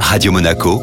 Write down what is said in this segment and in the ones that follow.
Radio Monaco,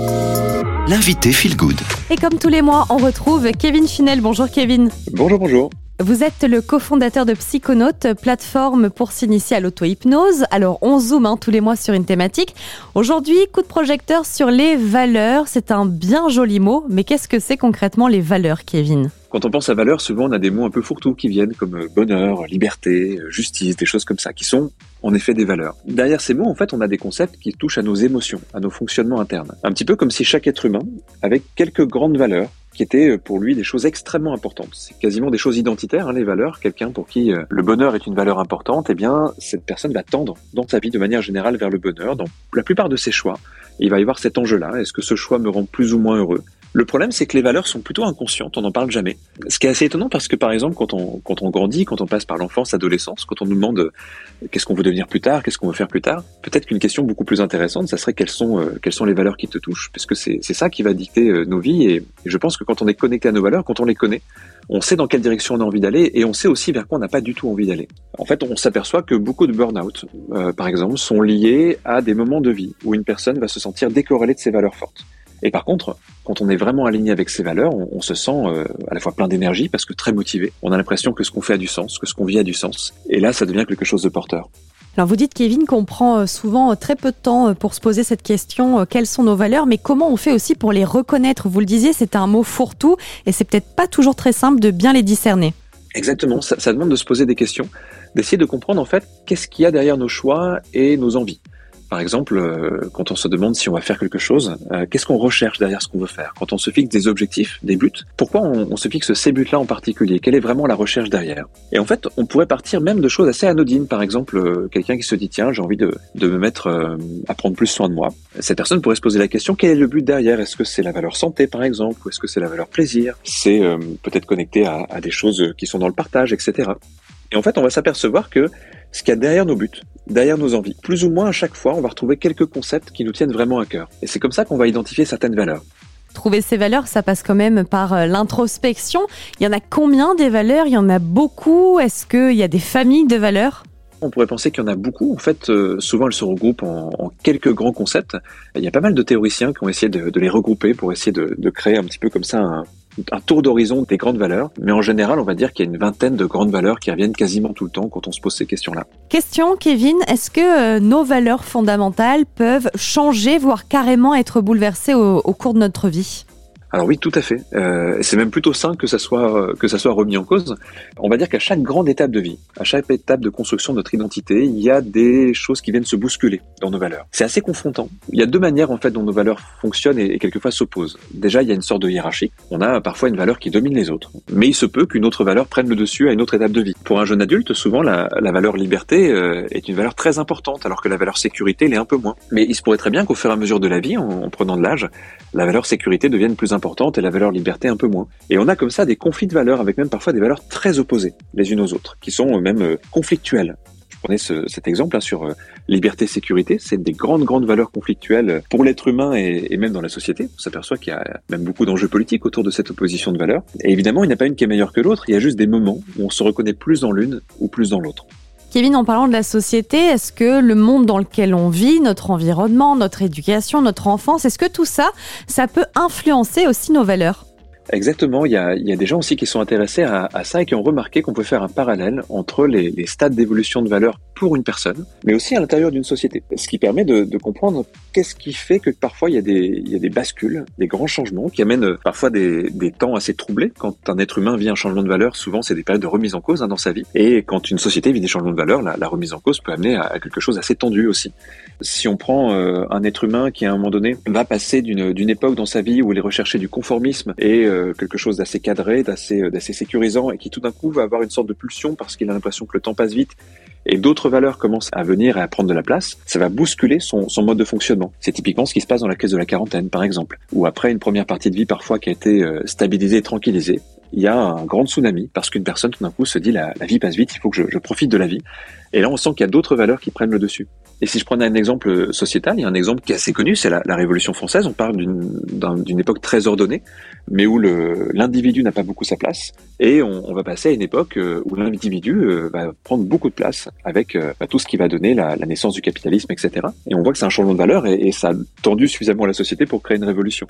l'invité Feel Good. Et comme tous les mois, on retrouve Kevin Finel. Bonjour Kevin. Bonjour, bonjour. Vous êtes le cofondateur de Psychonautes, plateforme pour s'initier à l'auto-hypnose. Alors, on zoome hein, tous les mois sur une thématique. Aujourd'hui, coup de projecteur sur les valeurs. C'est un bien joli mot, mais qu'est-ce que c'est concrètement les valeurs, Kevin? Quand on pense à valeurs, souvent on a des mots un peu fourre-tout qui viennent comme euh, bonheur, liberté, euh, justice, des choses comme ça, qui sont en effet des valeurs. Derrière ces mots, en fait, on a des concepts qui touchent à nos émotions, à nos fonctionnements internes. Un petit peu comme si chaque être humain avait quelques grandes valeurs qui étaient euh, pour lui des choses extrêmement importantes. C'est quasiment des choses identitaires, hein, les valeurs. Quelqu'un pour qui euh, le bonheur est une valeur importante, eh bien, cette personne va tendre dans sa vie de manière générale vers le bonheur. Dans la plupart de ses choix, il va y avoir cet enjeu-là. Est-ce que ce choix me rend plus ou moins heureux? Le problème, c'est que les valeurs sont plutôt inconscientes, on n'en parle jamais. Ce qui est assez étonnant parce que, par exemple, quand on, quand on grandit, quand on passe par l'enfance, l'adolescence, quand on nous demande euh, qu'est-ce qu'on veut devenir plus tard, qu'est-ce qu'on veut faire plus tard, peut-être qu'une question beaucoup plus intéressante, ça serait quelles sont, euh, quelles sont les valeurs qui te touchent, parce que c'est ça qui va dicter euh, nos vies, et, je pense que quand on est connecté à nos valeurs, quand on les connaît, on sait dans quelle direction on a envie d'aller, et on sait aussi vers quoi on n'a pas du tout envie d'aller. En fait, on s'aperçoit que beaucoup de burn-out, par exemple, sont liés à des moments de vie où une personne va se sentir décorrélée de ses valeurs fortes. Et par contre, quand on est vraiment aligné avec ses valeurs, on, se sent euh, à la fois plein d'énergie parce que très motivé. On a l'impression que ce qu'on fait a du sens, que ce qu'on vit a du sens. Et là, ça devient quelque chose de porteur. Alors vous dites Kevin qu'on prend euh, souvent euh, très peu de temps pour se poser cette question quelles sont nos valeurs mais comment on fait aussi pour les reconnaître? Vous le disiez, c'est un mot fourre-tout et c'est peut-être pas toujours très simple de bien les discerner. Exactement, ça, ça demande de se poser des questions, d'essayer de comprendre en fait qu'est-ce qu'il y a derrière nos choix et nos envies. Par exemple, euh, quand on se demande si on va faire quelque chose, euh, qu'est-ce qu'on recherche derrière ce qu'on veut faire Quand on se fixe des objectifs, des buts, pourquoi on, se fixe ces buts-là en particulier Quelle est vraiment la recherche derrière Et en fait, on pourrait partir même de choses assez anodines. Par exemple, euh, quelqu'un qui se dit tiens, j'ai envie de, me mettre à prendre plus soin de moi. Cette personne pourrait se poser la question quel est le but derrière Est-ce que c'est la valeur santé, par exemple, ou est-ce que c'est la valeur plaisir C'est peut-être connecté à, à des choses qui sont dans le partage, etc. Et en fait, on va s'apercevoir que ce qu'il y a derrière nos buts, derrière nos envies. Plus ou moins à chaque fois, on va retrouver quelques concepts qui nous tiennent vraiment à cœur. Et c'est comme ça qu'on va identifier certaines valeurs. Trouver ces valeurs, ça passe quand même par euh, l'introspection. Il y en a combien des valeurs? Il y en a beaucoup? Est-ce qu'il y a des familles de valeurs? On pourrait penser qu'il y en a beaucoup. En fait, euh, souvent, elles se regroupent en, quelques grands concepts. Il y a pas mal de théoriciens qui ont essayé de, les regrouper pour essayer de, de, créer un petit peu comme ça un, un tour d'horizon des grandes valeurs, mais en général, on va dire qu'il y a une vingtaine de grandes valeurs qui reviennent quasiment tout le temps quand on se pose ces questions-là. Question, Kevin, est-ce que euh, nos valeurs fondamentales peuvent changer, voire carrément être bouleversées au cours de notre vie? Alors oui, tout à fait. Euh, c'est même plutôt sain que ça soit que ça soit remis en cause. On va dire qu'à chaque grande étape de vie, à chaque étape de construction de notre identité, il y a des choses qui viennent se bousculer dans nos valeurs. C'est assez confrontant. Il y a deux manières en fait dont nos valeurs fonctionnent et, quelquefois s'opposent. Déjà, il y a une sorte de hiérarchie. On a parfois une valeur qui domine les autres, mais il se peut qu'une autre valeur prenne le dessus à une autre étape de vie. Pour un jeune adulte, souvent la, la valeur liberté euh, est une valeur très importante, alors que la valeur sécurité l'est un peu moins. Mais il se pourrait très bien qu'au fur et à mesure de la vie, en prenant de l'âge, la valeur sécurité devienne plus importante et la valeur liberté un peu moins. Et on a comme ça des conflits de valeurs avec même parfois des valeurs très opposées les unes aux autres, qui sont même euh, conflictuelles. Je prenais cet exemple hein, sur euh, liberté sécurité, c'est des grandes grandes valeurs conflictuelles pour l'être humain et, même dans la société. On s'aperçoit qu'il y a même beaucoup d'enjeux politiques autour de cette opposition de valeurs. Et évidemment, il n'y a pas une qui est meilleure que l'autre, il y a juste des moments où on se reconnaît plus dans l'une ou plus dans l'autre. Kevin, en parlant de la société, est-ce que le monde dans lequel on vit, notre environnement, notre éducation, notre enfance, est-ce que tout ça, ça peut influencer aussi nos valeurs? Exactement, il y, a, des gens aussi qui sont intéressés à, ça et qui ont remarqué qu'on peut faire un parallèle entre les, stades d'évolution de valeur pour une personne, mais aussi à l'intérieur d'une société. Ce qui permet de, comprendre qu'est-ce qui fait que parfois il y, a des, il des bascules, des grands changements qui amènent euh, parfois des, temps assez troublés. Quand un être humain vit un changement de valeur, souvent c'est des périodes de remise en cause hein, dans sa vie. Et quand une société vit des changements de valeur, la, remise en cause peut amener à, quelque chose assez tendu aussi. Si on prend euh, un être humain qui à un moment donné va passer d'une époque dans sa vie où il est recherché du conformisme et euh, quelque chose d'assez cadré, d'assez d'assez sécurisant et qui tout d'un coup va avoir une sorte de pulsion parce qu'il a l'impression que le temps passe vite et d'autres valeurs commencent à venir et à prendre de la place, ça va bousculer son, mode de fonctionnement. C'est typiquement ce qui se passe dans la crise de la quarantaine, par exemple, ou après une première partie de vie parfois qui a été euh, stabilisée et tranquillisée. Il y a un grand tsunami parce qu'une personne tout d'un coup se dit la, vie passe vite, il faut que je profite de la vie. Et là, on sent qu'il y a d'autres valeurs qui prennent le dessus. Et si je prenais un exemple sociétal, il y a un exemple qui est assez connu, c'est la, Révolution française. On parle d'une époque très ordonnée, mais où l'individu n'a pas beaucoup sa place. Et on, va passer à une époque euh, où l'individu euh, va prendre beaucoup de place avec euh, bah, tout ce qui va donner la, la, naissance du capitalisme, etc. Et on voit que c'est un changement de valeur et, et, ça a tendu suffisamment la société pour créer une révolution.